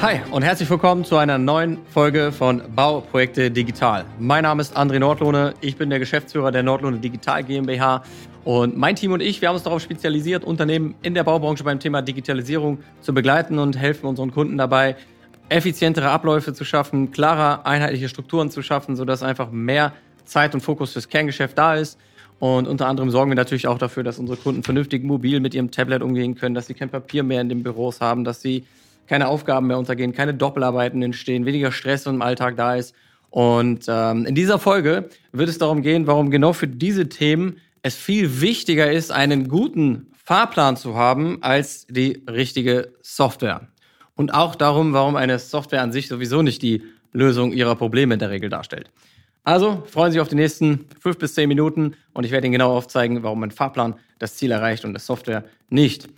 Hi und herzlich willkommen zu einer neuen Folge von Bauprojekte Digital. Mein Name ist André Nordlohne, ich bin der Geschäftsführer der Nordlohne Digital GmbH und mein Team und ich, wir haben uns darauf spezialisiert, Unternehmen in der Baubranche beim Thema Digitalisierung zu begleiten und helfen unseren Kunden dabei, effizientere Abläufe zu schaffen, klarer, einheitliche Strukturen zu schaffen, sodass einfach mehr Zeit und Fokus fürs Kerngeschäft da ist. Und unter anderem sorgen wir natürlich auch dafür, dass unsere Kunden vernünftig mobil mit ihrem Tablet umgehen können, dass sie kein Papier mehr in den Büros haben, dass sie keine Aufgaben mehr untergehen, keine Doppelarbeiten entstehen, weniger Stress im Alltag da ist. Und ähm, in dieser Folge wird es darum gehen, warum genau für diese Themen es viel wichtiger ist, einen guten Fahrplan zu haben als die richtige Software. Und auch darum, warum eine Software an sich sowieso nicht die Lösung ihrer Probleme in der Regel darstellt. Also freuen Sie sich auf die nächsten fünf bis zehn Minuten und ich werde Ihnen genau aufzeigen, warum ein Fahrplan das Ziel erreicht und das Software nicht.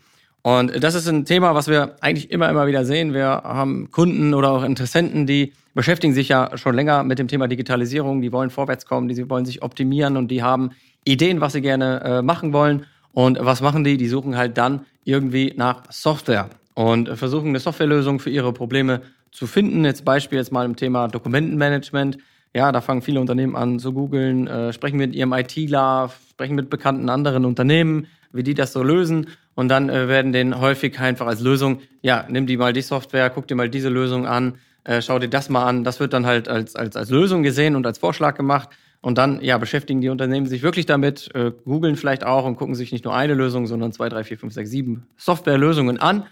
Und das ist ein Thema, was wir eigentlich immer, immer wieder sehen. Wir haben Kunden oder auch Interessenten, die beschäftigen sich ja schon länger mit dem Thema Digitalisierung, die wollen vorwärts kommen, die wollen sich optimieren und die haben Ideen, was sie gerne äh, machen wollen. Und was machen die? Die suchen halt dann irgendwie nach Software und versuchen eine Softwarelösung für ihre Probleme zu finden. Jetzt Beispiel jetzt mal im Thema Dokumentenmanagement. Ja, da fangen viele Unternehmen an zu googeln, äh, sprechen mit ihrem ITler, sprechen mit bekannten anderen Unternehmen, wie die das so lösen. Und dann äh, werden denen häufig einfach als Lösung, ja, nimm die mal die Software, guck dir mal diese Lösung an, äh, schau dir das mal an. Das wird dann halt als, als, als Lösung gesehen und als Vorschlag gemacht. Und dann, ja, beschäftigen die Unternehmen sich wirklich damit, äh, googeln vielleicht auch und gucken sich nicht nur eine Lösung, sondern zwei, drei, vier, fünf, sechs, sieben Softwarelösungen an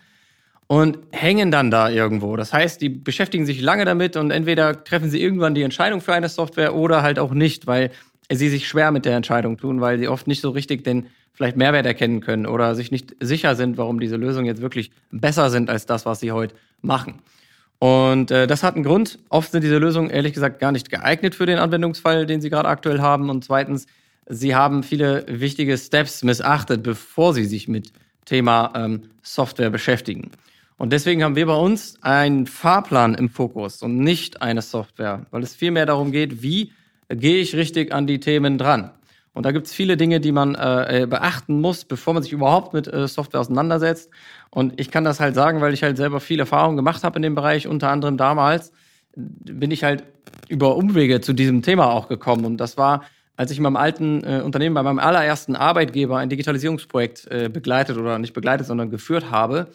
und hängen dann da irgendwo. Das heißt, die beschäftigen sich lange damit und entweder treffen sie irgendwann die Entscheidung für eine Software oder halt auch nicht, weil sie sich schwer mit der Entscheidung tun, weil sie oft nicht so richtig den vielleicht Mehrwert erkennen können oder sich nicht sicher sind, warum diese Lösungen jetzt wirklich besser sind als das, was sie heute machen. Und äh, das hat einen Grund. Oft sind diese Lösungen ehrlich gesagt gar nicht geeignet für den Anwendungsfall, den sie gerade aktuell haben. Und zweitens, sie haben viele wichtige Steps missachtet, bevor sie sich mit Thema ähm, Software beschäftigen. Und deswegen haben wir bei uns einen Fahrplan im Fokus und nicht eine Software, weil es vielmehr darum geht, wie gehe ich richtig an die Themen dran. Und da gibt es viele Dinge, die man äh, äh, beachten muss, bevor man sich überhaupt mit äh, Software auseinandersetzt. Und ich kann das halt sagen, weil ich halt selber viel Erfahrung gemacht habe in dem Bereich. Unter anderem damals bin ich halt über Umwege zu diesem Thema auch gekommen. Und das war, als ich in meinem alten äh, Unternehmen, bei meinem allerersten Arbeitgeber ein Digitalisierungsprojekt äh, begleitet oder nicht begleitet, sondern geführt habe.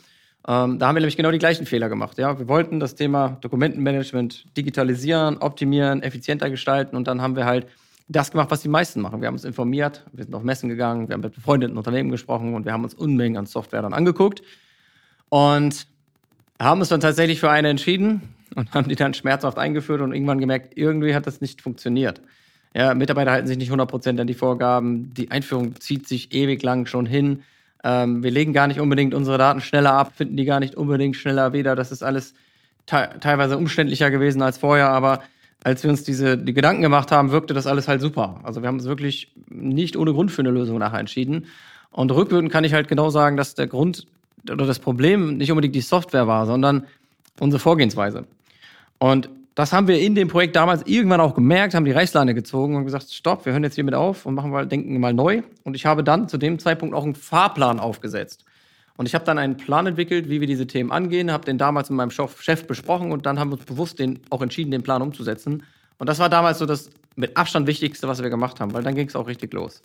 Ähm, da haben wir nämlich genau die gleichen Fehler gemacht. Ja, wir wollten das Thema Dokumentenmanagement digitalisieren, optimieren, effizienter gestalten und dann haben wir halt das gemacht, was die meisten machen. Wir haben uns informiert, wir sind auf Messen gegangen, wir haben mit befreundeten Unternehmen gesprochen und wir haben uns Unmengen an Software dann angeguckt und haben uns dann tatsächlich für eine entschieden und haben die dann schmerzhaft eingeführt und irgendwann gemerkt, irgendwie hat das nicht funktioniert. Ja, Mitarbeiter halten sich nicht 100% an die Vorgaben, die Einführung zieht sich ewig lang schon hin ähm, wir legen gar nicht unbedingt unsere Daten schneller ab, finden die gar nicht unbedingt schneller wieder. Das ist alles te teilweise umständlicher gewesen als vorher, aber als wir uns diese die Gedanken gemacht haben, wirkte das alles halt super. Also wir haben uns wirklich nicht ohne Grund für eine Lösung nachher entschieden. Und rückwirkend kann ich halt genau sagen, dass der Grund oder das Problem nicht unbedingt die Software war, sondern unsere Vorgehensweise. Und das haben wir in dem Projekt damals irgendwann auch gemerkt, haben die Reißleine gezogen und gesagt, stopp, wir hören jetzt hiermit auf und machen mal, denken mal neu. Und ich habe dann zu dem Zeitpunkt auch einen Fahrplan aufgesetzt. Und ich habe dann einen Plan entwickelt, wie wir diese Themen angehen, habe den damals mit meinem Chef besprochen und dann haben wir uns bewusst den, auch entschieden, den Plan umzusetzen. Und das war damals so das mit Abstand Wichtigste, was wir gemacht haben, weil dann ging es auch richtig los.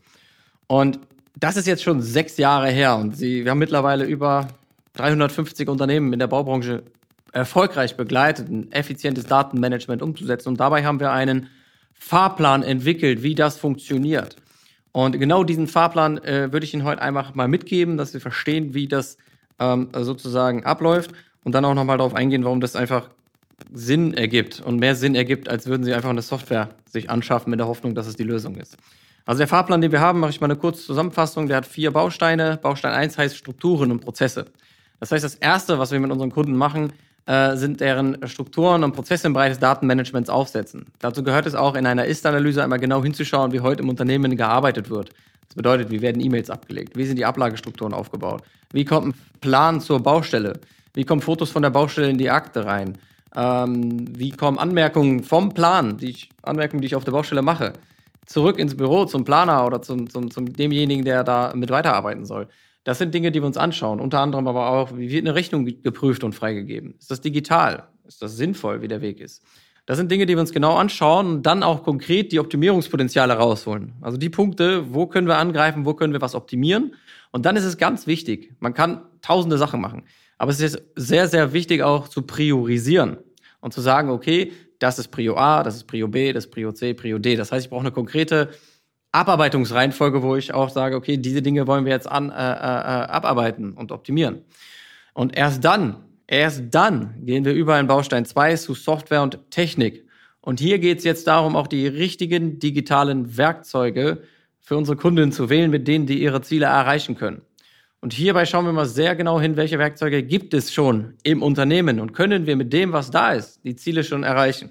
Und das ist jetzt schon sechs Jahre her und sie, wir haben mittlerweile über 350 Unternehmen in der Baubranche erfolgreich begleitet, ein effizientes Datenmanagement umzusetzen. Und dabei haben wir einen Fahrplan entwickelt, wie das funktioniert. Und genau diesen Fahrplan äh, würde ich Ihnen heute einfach mal mitgeben, dass Sie verstehen, wie das ähm, sozusagen abläuft und dann auch nochmal darauf eingehen, warum das einfach Sinn ergibt und mehr Sinn ergibt, als würden Sie einfach eine Software sich anschaffen mit der Hoffnung, dass es die Lösung ist. Also der Fahrplan, den wir haben, mache ich mal eine kurze Zusammenfassung. Der hat vier Bausteine. Baustein 1 heißt Strukturen und Prozesse. Das heißt, das Erste, was wir mit unseren Kunden machen, äh, sind deren Strukturen und Prozesse im Bereich des Datenmanagements aufsetzen. Dazu gehört es auch, in einer Ist-Analyse einmal genau hinzuschauen, wie heute im Unternehmen gearbeitet wird. Das bedeutet, wie werden E-Mails abgelegt? Wie sind die Ablagestrukturen aufgebaut? Wie kommt ein Plan zur Baustelle? Wie kommen Fotos von der Baustelle in die Akte rein? Ähm, wie kommen Anmerkungen vom Plan, die ich, Anmerkungen, die ich auf der Baustelle mache, zurück ins Büro zum Planer oder zum, zum, zum demjenigen, der da mit weiterarbeiten soll? Das sind Dinge, die wir uns anschauen. Unter anderem aber auch, wie wird eine Rechnung geprüft und freigegeben? Ist das digital? Ist das sinnvoll, wie der Weg ist? Das sind Dinge, die wir uns genau anschauen und dann auch konkret die Optimierungspotenziale rausholen. Also die Punkte, wo können wir angreifen, wo können wir was optimieren. Und dann ist es ganz wichtig, man kann tausende Sachen machen, aber es ist sehr, sehr wichtig auch zu priorisieren und zu sagen, okay, das ist Prio A, das ist Prio B, das ist Prio C, Prio D. Das heißt, ich brauche eine konkrete Abarbeitungsreihenfolge, wo ich auch sage, okay, diese Dinge wollen wir jetzt an, äh, äh, äh abarbeiten und optimieren. Und erst dann Erst dann gehen wir über in Baustein 2 zu Software und Technik. Und hier geht es jetzt darum, auch die richtigen digitalen Werkzeuge für unsere Kunden zu wählen, mit denen die ihre Ziele erreichen können. Und hierbei schauen wir mal sehr genau hin, welche Werkzeuge gibt es schon im Unternehmen und können wir mit dem, was da ist, die Ziele schon erreichen.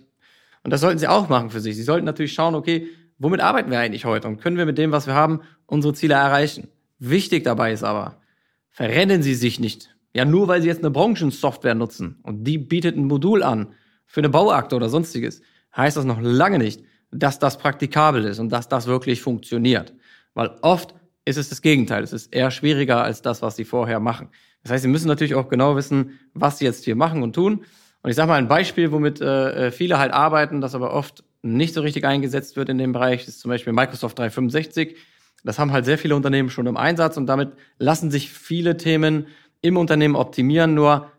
Und das sollten Sie auch machen für sich. Sie sollten natürlich schauen, okay, womit arbeiten wir eigentlich heute und können wir mit dem, was wir haben, unsere Ziele erreichen. Wichtig dabei ist aber, verrennen Sie sich nicht ja, nur weil sie jetzt eine Branchensoftware nutzen und die bietet ein Modul an für eine Bauakte oder sonstiges, heißt das noch lange nicht, dass das praktikabel ist und dass das wirklich funktioniert. Weil oft ist es das Gegenteil. Es ist eher schwieriger als das, was sie vorher machen. Das heißt, sie müssen natürlich auch genau wissen, was sie jetzt hier machen und tun. Und ich sage mal ein Beispiel, womit äh, viele halt arbeiten, das aber oft nicht so richtig eingesetzt wird in dem Bereich, ist zum Beispiel Microsoft 365. Das haben halt sehr viele Unternehmen schon im Einsatz und damit lassen sich viele Themen im Unternehmen optimieren, nur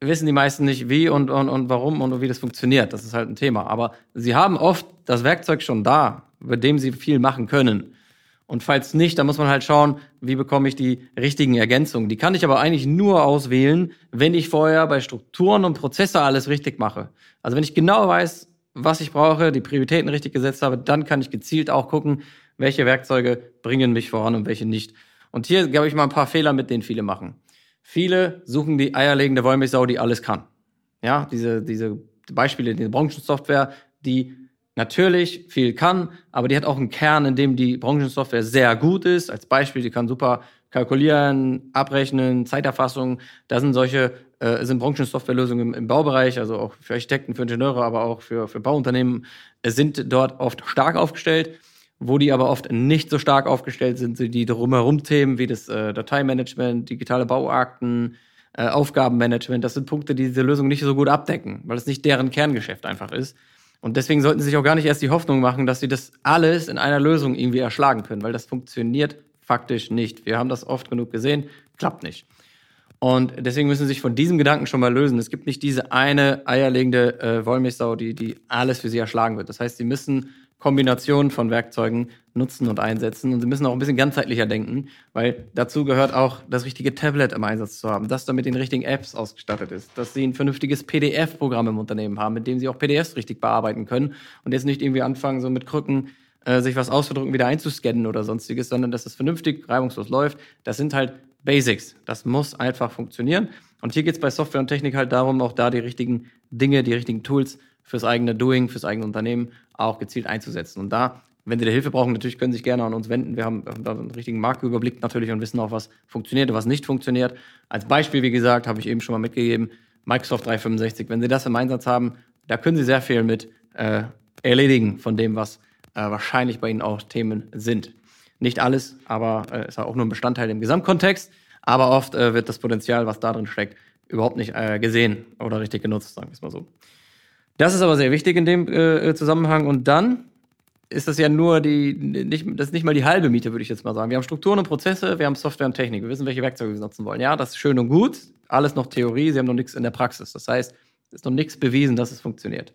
wissen die meisten nicht, wie und, und, und warum und wie das funktioniert. Das ist halt ein Thema. Aber sie haben oft das Werkzeug schon da, mit dem sie viel machen können. Und falls nicht, dann muss man halt schauen, wie bekomme ich die richtigen Ergänzungen. Die kann ich aber eigentlich nur auswählen, wenn ich vorher bei Strukturen und Prozesse alles richtig mache. Also wenn ich genau weiß, was ich brauche, die Prioritäten richtig gesetzt habe, dann kann ich gezielt auch gucken, welche Werkzeuge bringen mich voran und welche nicht. Und hier glaube ich mal ein paar Fehler, mit denen viele machen. Viele suchen die eierlegende Wollmilchsau, die alles kann. Ja, diese, diese Beispiele, diese Branchensoftware, die natürlich viel kann, aber die hat auch einen Kern, in dem die Branchensoftware sehr gut ist. Als Beispiel, die kann super kalkulieren, abrechnen, Zeiterfassung. Da sind solche äh, sind Branchensoftwarelösungen im, im Baubereich, also auch für Architekten, für Ingenieure, aber auch für, für Bauunternehmen, sind dort oft stark aufgestellt. Wo die aber oft nicht so stark aufgestellt sind, sind die drumherum Themen wie das äh, Dateimanagement, digitale Bauakten, äh, Aufgabenmanagement. Das sind Punkte, die diese Lösung nicht so gut abdecken, weil es nicht deren Kerngeschäft einfach ist. Und deswegen sollten sie sich auch gar nicht erst die Hoffnung machen, dass sie das alles in einer Lösung irgendwie erschlagen können, weil das funktioniert faktisch nicht. Wir haben das oft genug gesehen, klappt nicht. Und deswegen müssen sie sich von diesem Gedanken schon mal lösen. Es gibt nicht diese eine eierlegende äh, Wollmilchsau, die, die alles für sie erschlagen wird. Das heißt, sie müssen Kombination von Werkzeugen nutzen und einsetzen. Und sie müssen auch ein bisschen ganzheitlicher denken, weil dazu gehört auch das richtige Tablet im Einsatz zu haben, das damit den richtigen Apps ausgestattet ist, dass sie ein vernünftiges PDF-Programm im Unternehmen haben, mit dem sie auch PDFs richtig bearbeiten können und jetzt nicht irgendwie anfangen, so mit Krücken äh, sich was auszudrücken, wieder einzuscannen oder sonstiges, sondern dass es vernünftig, reibungslos läuft. Das sind halt Basics. Das muss einfach funktionieren. Und hier geht es bei Software und Technik halt darum, auch da die richtigen Dinge, die richtigen Tools fürs eigene Doing, fürs eigene Unternehmen auch gezielt einzusetzen. Und da, wenn Sie da Hilfe brauchen, natürlich können Sie sich gerne an uns wenden. Wir haben, da einen richtigen Marktüberblick natürlich und wissen auch, was funktioniert und was nicht funktioniert. Als Beispiel, wie gesagt, habe ich eben schon mal mitgegeben, Microsoft 365. Wenn Sie das im Einsatz haben, da können Sie sehr viel mit äh, erledigen von dem, was äh, wahrscheinlich bei Ihnen auch Themen sind. Nicht alles, aber äh, ist auch nur ein Bestandteil im Gesamtkontext. Aber oft äh, wird das Potenzial, was da drin steckt, überhaupt nicht äh, gesehen oder richtig genutzt, sagen wir es mal so. Das ist aber sehr wichtig in dem äh, Zusammenhang. Und dann ist das ja nur die, nicht, das ist nicht mal die halbe Miete, würde ich jetzt mal sagen. Wir haben Strukturen und Prozesse, wir haben Software und Technik. Wir wissen, welche Werkzeuge wir nutzen wollen. Ja, das ist schön und gut. Alles noch Theorie, sie haben noch nichts in der Praxis. Das heißt, es ist noch nichts bewiesen, dass es funktioniert.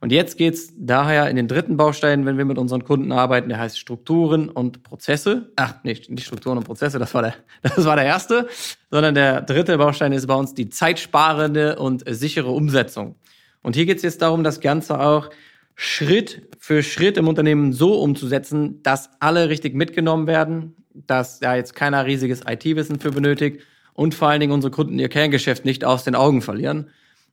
Und jetzt geht's daher in den dritten Baustein, wenn wir mit unseren Kunden arbeiten, der heißt Strukturen und Prozesse. Ach, nicht, nicht Strukturen und Prozesse, das war der, das war der erste, sondern der dritte Baustein ist bei uns die zeitsparende und sichere Umsetzung. Und hier geht es jetzt darum, das Ganze auch Schritt für Schritt im Unternehmen so umzusetzen, dass alle richtig mitgenommen werden, dass ja jetzt keiner riesiges IT-Wissen für benötigt und vor allen Dingen unsere Kunden ihr Kerngeschäft nicht aus den Augen verlieren.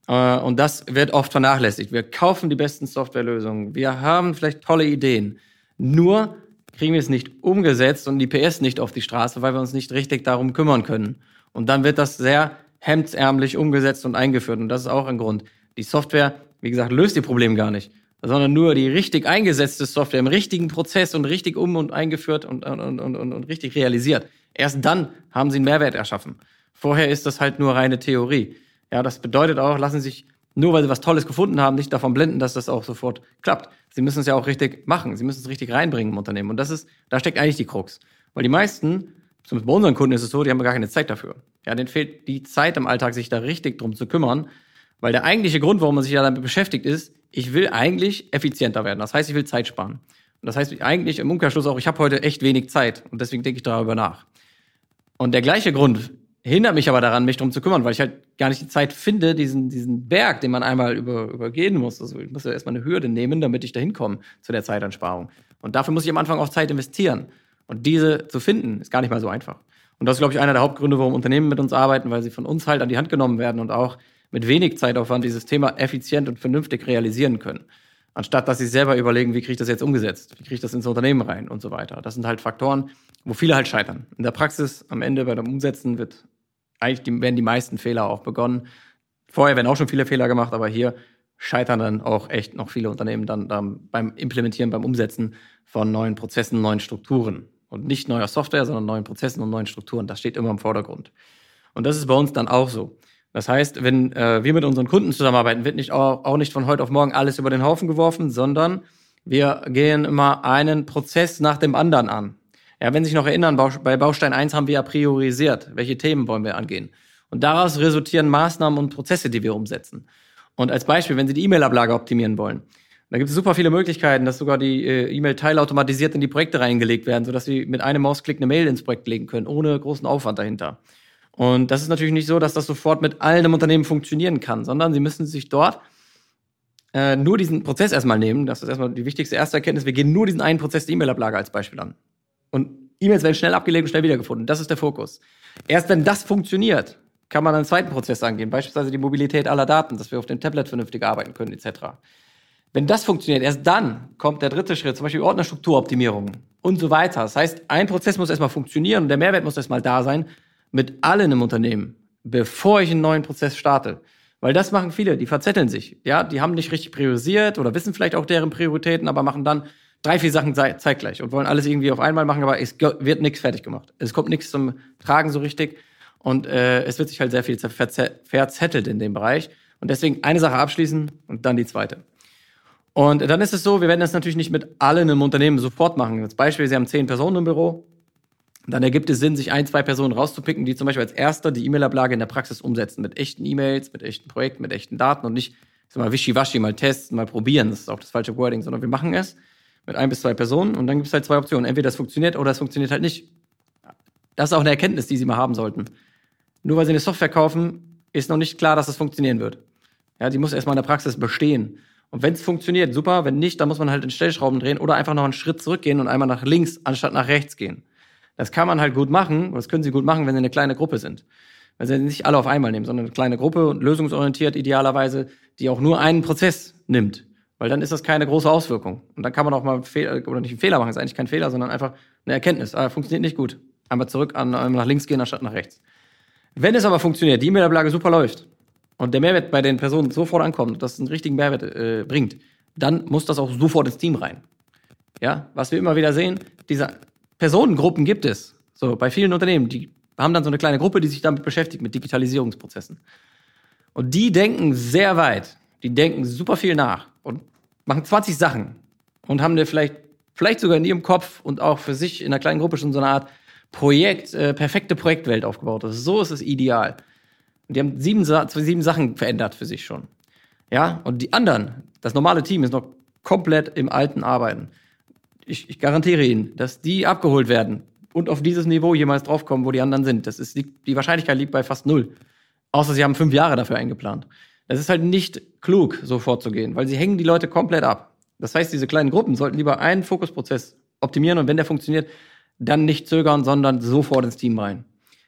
Äh, und das wird oft vernachlässigt. Wir kaufen die besten Softwarelösungen, wir haben vielleicht tolle Ideen, nur kriegen wir es nicht umgesetzt und die PS nicht auf die Straße, weil wir uns nicht richtig darum kümmern können. Und dann wird das sehr hemdsärmlich umgesetzt und eingeführt. Und das ist auch ein Grund. Die Software, wie gesagt, löst die Probleme gar nicht, sondern nur die richtig eingesetzte Software im richtigen Prozess und richtig um und eingeführt und, und, und, und, und richtig realisiert. Erst dann haben sie einen Mehrwert erschaffen. Vorher ist das halt nur reine Theorie. Ja, das bedeutet auch, lassen sich nur weil sie was Tolles gefunden haben, nicht davon blenden, dass das auch sofort klappt. Sie müssen es ja auch richtig machen. Sie müssen es richtig reinbringen im Unternehmen. Und das ist, da steckt eigentlich die Krux. Weil die meisten, zumindest bei unseren Kunden ist es so, die haben gar keine Zeit dafür. Ja, denen fehlt die Zeit im Alltag, sich da richtig drum zu kümmern. Weil der eigentliche Grund, warum man sich ja damit beschäftigt, ist, ich will eigentlich effizienter werden. Das heißt, ich will Zeit sparen. Und das heißt eigentlich im Umkehrschluss auch, ich habe heute echt wenig Zeit und deswegen denke ich darüber nach. Und der gleiche Grund hindert mich aber daran, mich drum zu kümmern, weil ich halt gar nicht die Zeit finde, diesen, diesen Berg, den man einmal über, übergehen muss. Also ich muss ja erstmal eine Hürde nehmen, damit ich da hinkomme zu der Zeitansparung. Und dafür muss ich am Anfang auch Zeit investieren. Und diese zu finden, ist gar nicht mal so einfach. Und das ist, glaube ich, einer der Hauptgründe, warum Unternehmen mit uns arbeiten, weil sie von uns halt an die Hand genommen werden und auch mit wenig Zeitaufwand dieses Thema effizient und vernünftig realisieren können. Anstatt dass sie selber überlegen, wie kriege ich das jetzt umgesetzt, wie kriege ich das ins Unternehmen rein und so weiter. Das sind halt Faktoren, wo viele halt scheitern. In der Praxis am Ende bei dem Umsetzen wird eigentlich die, werden die meisten Fehler auch begonnen. Vorher werden auch schon viele Fehler gemacht, aber hier scheitern dann auch echt noch viele Unternehmen dann, dann beim Implementieren, beim Umsetzen von neuen Prozessen, neuen Strukturen. Und nicht neuer Software, sondern neuen Prozessen und neuen Strukturen. Das steht immer im Vordergrund. Und das ist bei uns dann auch so. Das heißt, wenn äh, wir mit unseren Kunden zusammenarbeiten, wird nicht auch, auch nicht von heute auf morgen alles über den Haufen geworfen, sondern wir gehen immer einen Prozess nach dem anderen an. Ja, wenn Sie sich noch erinnern, bei Baustein 1 haben wir ja priorisiert, welche Themen wollen wir angehen. Und daraus resultieren Maßnahmen und Prozesse, die wir umsetzen. Und als Beispiel, wenn Sie die E-Mail-Ablage optimieren wollen, da gibt es super viele Möglichkeiten, dass sogar die äh, E-Mail teilautomatisiert in die Projekte reingelegt werden, sodass Sie mit einem Mausklick eine Mail ins Projekt legen können, ohne großen Aufwand dahinter. Und das ist natürlich nicht so, dass das sofort mit allen im Unternehmen funktionieren kann, sondern Sie müssen sich dort äh, nur diesen Prozess erstmal nehmen. Das ist erstmal die wichtigste erste Erkenntnis. Wir gehen nur diesen einen Prozess der E-Mail-Ablage als Beispiel an. Und E-Mails werden schnell abgelegt und schnell wiedergefunden. Das ist der Fokus. Erst wenn das funktioniert, kann man einen zweiten Prozess angehen, beispielsweise die Mobilität aller Daten, dass wir auf dem Tablet vernünftig arbeiten können, etc. Wenn das funktioniert, erst dann kommt der dritte Schritt, zum Beispiel Ordnerstrukturoptimierung und so weiter. Das heißt, ein Prozess muss erstmal funktionieren und der Mehrwert muss erstmal da sein mit allen im Unternehmen, bevor ich einen neuen Prozess starte. Weil das machen viele, die verzetteln sich. Ja, die haben nicht richtig priorisiert oder wissen vielleicht auch deren Prioritäten, aber machen dann drei, vier Sachen zeitgleich und wollen alles irgendwie auf einmal machen, aber es wird nichts fertig gemacht. Es kommt nichts zum Tragen so richtig und äh, es wird sich halt sehr viel verzettelt in dem Bereich. Und deswegen eine Sache abschließen und dann die zweite. Und dann ist es so, wir werden das natürlich nicht mit allen im Unternehmen sofort machen. Als Beispiel, Sie haben zehn Personen im Büro. Dann ergibt es Sinn, sich ein, zwei Personen rauszupicken, die zum Beispiel als Erster die E-Mail-Ablage in der Praxis umsetzen. Mit echten E-Mails, mit echten Projekten, mit echten Daten und nicht, sag mal, wischiwaschi, mal testen, mal probieren. Das ist auch das falsche Wording, sondern wir machen es mit ein bis zwei Personen und dann gibt es halt zwei Optionen. Entweder das funktioniert oder es funktioniert halt nicht. Das ist auch eine Erkenntnis, die Sie mal haben sollten. Nur weil Sie eine Software kaufen, ist noch nicht klar, dass es funktionieren wird. Ja, die muss erstmal in der Praxis bestehen. Und wenn es funktioniert, super. Wenn nicht, dann muss man halt in Stellschrauben drehen oder einfach noch einen Schritt zurückgehen und einmal nach links anstatt nach rechts gehen. Das kann man halt gut machen, das können Sie gut machen, wenn Sie eine kleine Gruppe sind. Wenn Sie nicht alle auf einmal nehmen, sondern eine kleine Gruppe und lösungsorientiert idealerweise, die auch nur einen Prozess nimmt. Weil dann ist das keine große Auswirkung. Und dann kann man auch mal Fehler, oder nicht einen Fehler machen, ist eigentlich kein Fehler, sondern einfach eine Erkenntnis. Ah, funktioniert nicht gut. Einmal zurück, an, einmal nach links gehen, anstatt nach rechts. Wenn es aber funktioniert, die E-Mail-Ablage super läuft und der Mehrwert bei den Personen sofort ankommt, dass es einen richtigen Mehrwert äh, bringt, dann muss das auch sofort ins Team rein. Ja, was wir immer wieder sehen, diese Personengruppen gibt es. So, bei vielen Unternehmen, die haben dann so eine kleine Gruppe, die sich damit beschäftigt, mit Digitalisierungsprozessen. Und die denken sehr weit. Die denken super viel nach und machen 20 Sachen und haben dir vielleicht, vielleicht sogar in ihrem Kopf und auch für sich in einer kleinen Gruppe schon so eine Art Projekt, äh, perfekte Projektwelt aufgebaut. Also so ist es ideal. Und die haben sieben, sieben Sachen verändert für sich schon. Ja, und die anderen, das normale Team ist noch komplett im alten Arbeiten. Ich, ich garantiere Ihnen, dass die abgeholt werden und auf dieses Niveau jemals draufkommen, wo die anderen sind. Das ist, die Wahrscheinlichkeit liegt bei fast null. Außer sie haben fünf Jahre dafür eingeplant. Es ist halt nicht klug, so vorzugehen, weil sie hängen die Leute komplett ab. Das heißt, diese kleinen Gruppen sollten lieber einen Fokusprozess optimieren und wenn der funktioniert, dann nicht zögern, sondern sofort ins Team rein.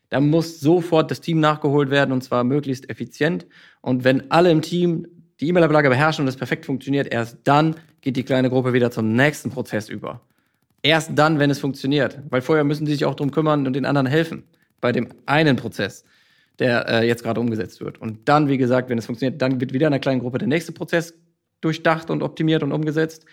Da muss sofort das Team nachgeholt werden und zwar möglichst effizient. Und wenn alle im Team die E-Mail-Ablage beherrschen und es perfekt funktioniert, erst dann geht die kleine Gruppe wieder zum nächsten Prozess über. Erst dann, wenn es funktioniert. Weil vorher müssen sie sich auch drum kümmern und den anderen helfen. Bei dem einen Prozess der äh, jetzt gerade umgesetzt wird. Und dann, wie gesagt, wenn es funktioniert, dann wird wieder in einer kleinen Gruppe der nächste Prozess durchdacht und optimiert und umgesetzt.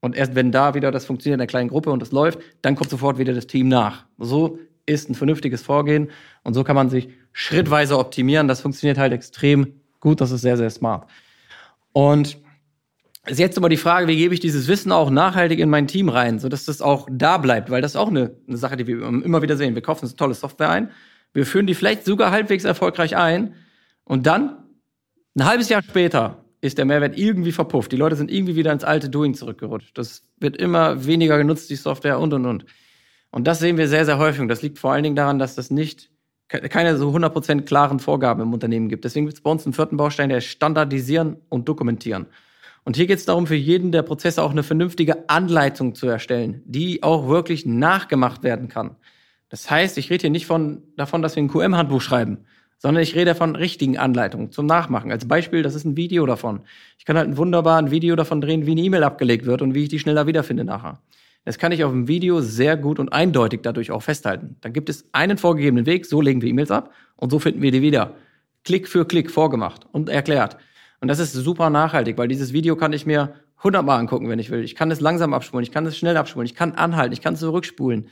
Und erst wenn da wieder das funktioniert in einer kleinen Gruppe und das läuft, dann kommt sofort wieder das Team nach. So ist ein vernünftiges Vorgehen. Und so kann man sich schrittweise optimieren. Das funktioniert halt extrem gut. Das ist sehr, sehr smart. Und ist jetzt immer die Frage, wie gebe ich dieses Wissen auch nachhaltig in mein Team rein, sodass das auch da bleibt, weil das ist auch eine, eine Sache, die wir immer wieder sehen. Wir kaufen eine tolle Software ein, wir führen die vielleicht sogar halbwegs erfolgreich ein und dann, ein halbes Jahr später, ist der Mehrwert irgendwie verpufft. Die Leute sind irgendwie wieder ins alte Doing zurückgerutscht. Das wird immer weniger genutzt, die Software und, und, und. Und das sehen wir sehr, sehr häufig. Und das liegt vor allen Dingen daran, dass das nicht keine so 100% klaren Vorgaben im Unternehmen gibt. Deswegen gibt es bei uns einen vierten Baustein, der Standardisieren und Dokumentieren. Und hier geht es darum, für jeden der Prozesse auch eine vernünftige Anleitung zu erstellen, die auch wirklich nachgemacht werden kann. Das heißt, ich rede hier nicht von, davon, dass wir ein QM-Handbuch schreiben, sondern ich rede von richtigen Anleitungen zum Nachmachen. Als Beispiel, das ist ein Video davon. Ich kann halt ein wunderbares Video davon drehen, wie eine E-Mail abgelegt wird und wie ich die schneller wiederfinde nachher. Das kann ich auf dem Video sehr gut und eindeutig dadurch auch festhalten. Dann gibt es einen vorgegebenen Weg, so legen wir E-Mails ab und so finden wir die wieder. Klick für Klick vorgemacht und erklärt. Und das ist super nachhaltig, weil dieses Video kann ich mir hundertmal angucken, wenn ich will. Ich kann es langsam abspulen, ich kann es schnell abspulen, ich kann anhalten, ich kann es zurückspulen.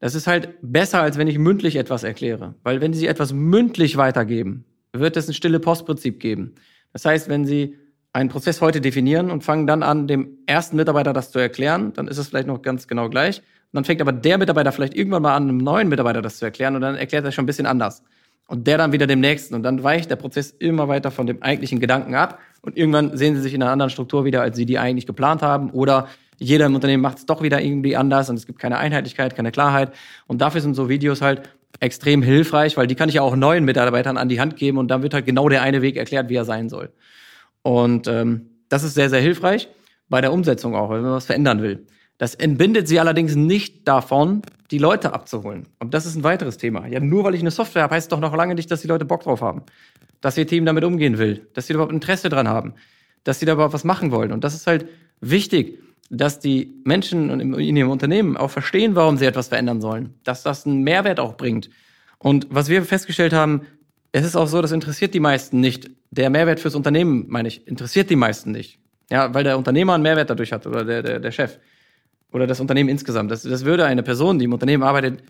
Das ist halt besser, als wenn ich mündlich etwas erkläre. Weil wenn Sie etwas mündlich weitergeben, wird es ein stille Postprinzip geben. Das heißt, wenn Sie einen Prozess heute definieren und fangen dann an, dem ersten Mitarbeiter das zu erklären, dann ist es vielleicht noch ganz genau gleich. Und dann fängt aber der Mitarbeiter vielleicht irgendwann mal an, einem neuen Mitarbeiter das zu erklären und dann erklärt er schon ein bisschen anders. Und der dann wieder dem nächsten. Und dann weicht der Prozess immer weiter von dem eigentlichen Gedanken ab. Und irgendwann sehen sie sich in einer anderen Struktur wieder, als sie die eigentlich geplant haben. Oder jeder im Unternehmen macht es doch wieder irgendwie anders und es gibt keine Einheitlichkeit, keine Klarheit. Und dafür sind so Videos halt extrem hilfreich, weil die kann ich ja auch neuen Mitarbeitern an die Hand geben und dann wird halt genau der eine Weg erklärt, wie er sein soll. Und ähm, das ist sehr, sehr hilfreich bei der Umsetzung auch, wenn man was verändern will. Das entbindet sie allerdings nicht davon, die Leute abzuholen. Und das ist ein weiteres Thema. Ja, nur weil ich eine Software habe, heißt doch noch lange nicht, dass die Leute Bock drauf haben. Dass ihr Team damit umgehen will, dass sie überhaupt Interesse dran haben, dass sie da überhaupt was machen wollen. Und das ist halt wichtig, dass die Menschen in ihrem Unternehmen auch verstehen, warum sie etwas verändern sollen. Dass das einen Mehrwert auch bringt. Und was wir festgestellt haben, es ist auch so, das interessiert die meisten nicht. Der Mehrwert fürs Unternehmen, meine ich, interessiert die meisten nicht. Ja, weil der Unternehmer einen Mehrwert dadurch hat oder der, der, der Chef oder das Unternehmen insgesamt. Das, das würde eine Person, die im Unternehmen arbeitet,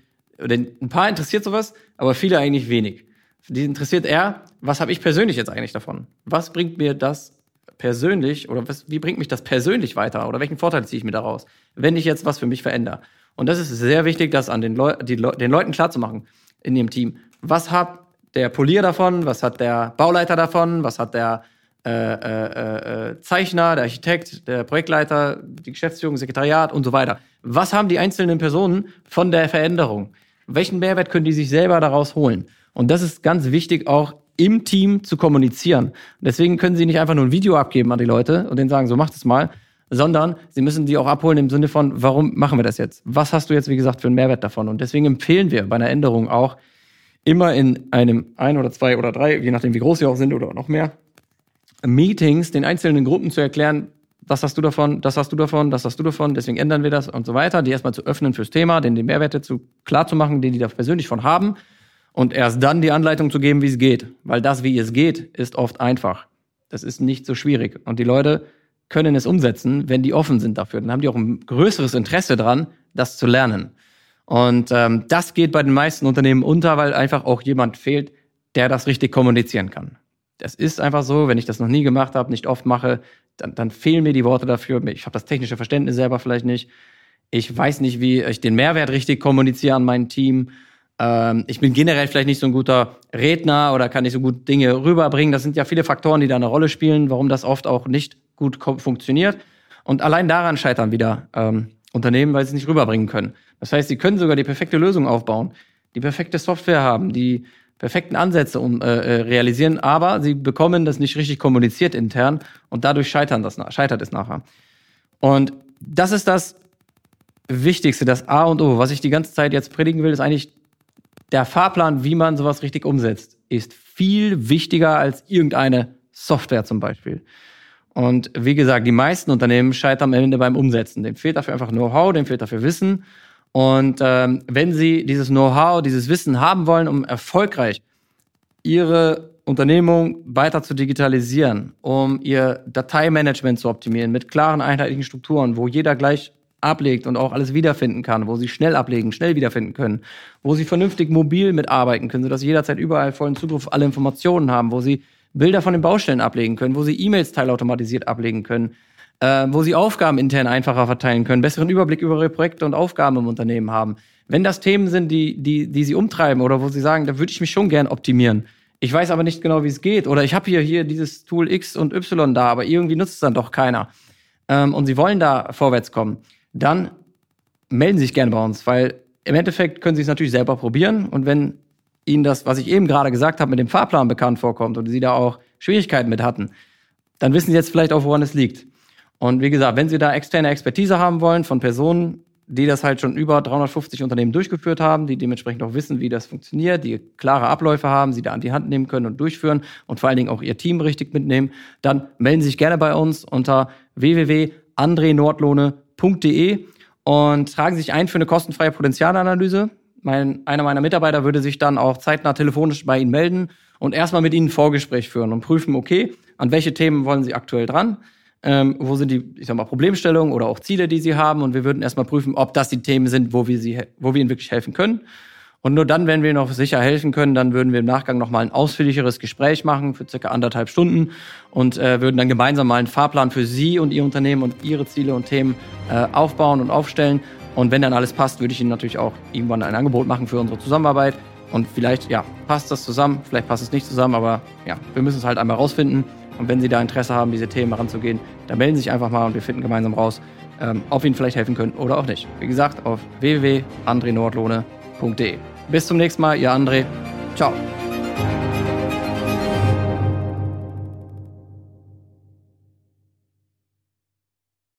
oder ein paar interessiert sowas, aber viele eigentlich wenig. Die interessiert eher, was habe ich persönlich jetzt eigentlich davon? Was bringt mir das persönlich oder was, wie bringt mich das persönlich weiter oder welchen Vorteil ziehe ich mir daraus, wenn ich jetzt was für mich verändere? Und das ist sehr wichtig, das an den, Leu Le den Leuten klarzumachen in ihrem Team. Was hat der Polier davon? Was hat der Bauleiter davon? Was hat der äh, äh, äh, Zeichner, der Architekt, der Projektleiter, die Geschäftsführung, Sekretariat und so weiter. Was haben die einzelnen Personen von der Veränderung? Welchen Mehrwert können die sich selber daraus holen? Und das ist ganz wichtig, auch im Team zu kommunizieren. deswegen können sie nicht einfach nur ein Video abgeben an die Leute und denen sagen, so macht es mal, sondern sie müssen die auch abholen im Sinne von, warum machen wir das jetzt? Was hast du jetzt, wie gesagt, für einen Mehrwert davon? Und deswegen empfehlen wir bei einer Änderung auch immer in einem ein oder zwei oder drei, je nachdem wie groß sie auch sind oder noch mehr, Meetings den einzelnen Gruppen zu erklären, das hast du davon, das hast du davon, das hast du davon, deswegen ändern wir das und so weiter, die erstmal zu öffnen fürs Thema, denen die Mehrwerte zu klar zu machen, den die da persönlich von haben und erst dann die Anleitung zu geben, wie es geht, weil das, wie es geht, ist oft einfach. Das ist nicht so schwierig und die Leute können es umsetzen, wenn die offen sind dafür. Dann haben die auch ein größeres Interesse dran, das zu lernen. Und ähm, das geht bei den meisten Unternehmen unter, weil einfach auch jemand fehlt, der das richtig kommunizieren kann das ist einfach so, wenn ich das noch nie gemacht habe, nicht oft mache, dann, dann fehlen mir die Worte dafür. Ich habe das technische Verständnis selber vielleicht nicht. Ich weiß nicht, wie ich den Mehrwert richtig kommuniziere an mein Team. Ähm, ich bin generell vielleicht nicht so ein guter Redner oder kann nicht so gut Dinge rüberbringen. Das sind ja viele Faktoren, die da eine Rolle spielen, warum das oft auch nicht gut funktioniert. Und allein daran scheitern wieder ähm, Unternehmen, weil sie es nicht rüberbringen können. Das heißt, sie können sogar die perfekte Lösung aufbauen, die perfekte Software haben, die perfekten Ansätze um, äh, äh, realisieren, aber sie bekommen das nicht richtig kommuniziert intern und dadurch scheitern das, scheitert es nachher. Und das ist das Wichtigste, das A und O. Was ich die ganze Zeit jetzt predigen will, ist eigentlich der Fahrplan, wie man sowas richtig umsetzt, ist viel wichtiger als irgendeine Software zum Beispiel. Und wie gesagt, die meisten Unternehmen scheitern am Ende beim Umsetzen. Dem fehlt dafür einfach Know-how, dem fehlt dafür Wissen. Und ähm, wenn Sie dieses Know-how, dieses Wissen haben wollen, um erfolgreich Ihre Unternehmung weiter zu digitalisieren, um Ihr Dateimanagement zu optimieren mit klaren, einheitlichen Strukturen, wo jeder gleich ablegt und auch alles wiederfinden kann, wo sie schnell ablegen, schnell wiederfinden können, wo sie vernünftig mobil mitarbeiten können, sodass sie jederzeit überall vollen Zugriff auf alle Informationen haben, wo sie Bilder von den Baustellen ablegen können, wo sie E-Mails teilautomatisiert ablegen können, äh, wo sie Aufgaben intern einfacher verteilen können, besseren Überblick über ihre Projekte und Aufgaben im Unternehmen haben. Wenn das Themen sind, die, die, die sie umtreiben oder wo sie sagen, da würde ich mich schon gern optimieren. Ich weiß aber nicht genau, wie es geht. Oder ich habe hier, hier dieses Tool X und Y da, aber irgendwie nutzt es dann doch keiner. Ähm, und sie wollen da vorwärts kommen. Dann melden Sie sich gerne bei uns, weil im Endeffekt können Sie es natürlich selber probieren. Und wenn Ihnen das, was ich eben gerade gesagt habe, mit dem Fahrplan bekannt vorkommt und Sie da auch Schwierigkeiten mit hatten, dann wissen Sie jetzt vielleicht auch, woran es liegt. Und wie gesagt, wenn Sie da externe Expertise haben wollen von Personen, die das halt schon über 350 Unternehmen durchgeführt haben, die dementsprechend auch wissen, wie das funktioniert, die klare Abläufe haben, sie da an die Hand nehmen können und durchführen und vor allen Dingen auch ihr Team richtig mitnehmen, dann melden Sie sich gerne bei uns unter www.andrenordlohne.de und tragen sich ein für eine kostenfreie Potenzialanalyse. Mein, einer meiner Mitarbeiter würde sich dann auch zeitnah telefonisch bei Ihnen melden und erstmal mit Ihnen ein Vorgespräch führen und prüfen, okay, an welche Themen wollen Sie aktuell dran? Ähm, wo sind die, ich sag mal, Problemstellungen oder auch Ziele, die Sie haben? Und wir würden erstmal prüfen, ob das die Themen sind, wo wir Sie, wo wir Ihnen wirklich helfen können. Und nur dann, wenn wir noch sicher helfen können, dann würden wir im Nachgang nochmal ein ausführlicheres Gespräch machen für circa anderthalb Stunden und äh, würden dann gemeinsam mal einen Fahrplan für Sie und Ihr Unternehmen und Ihre Ziele und Themen äh, aufbauen und aufstellen. Und wenn dann alles passt, würde ich Ihnen natürlich auch irgendwann ein Angebot machen für unsere Zusammenarbeit. Und vielleicht, ja, passt das zusammen, vielleicht passt es nicht zusammen, aber ja, wir müssen es halt einmal rausfinden. Und wenn Sie da Interesse haben, diese Themen heranzugehen, dann melden Sie sich einfach mal und wir finden gemeinsam raus, ähm, ob wir Ihnen vielleicht helfen können oder auch nicht. Wie gesagt, auf www.andrenordlohne.de. Bis zum nächsten Mal, Ihr André. Ciao.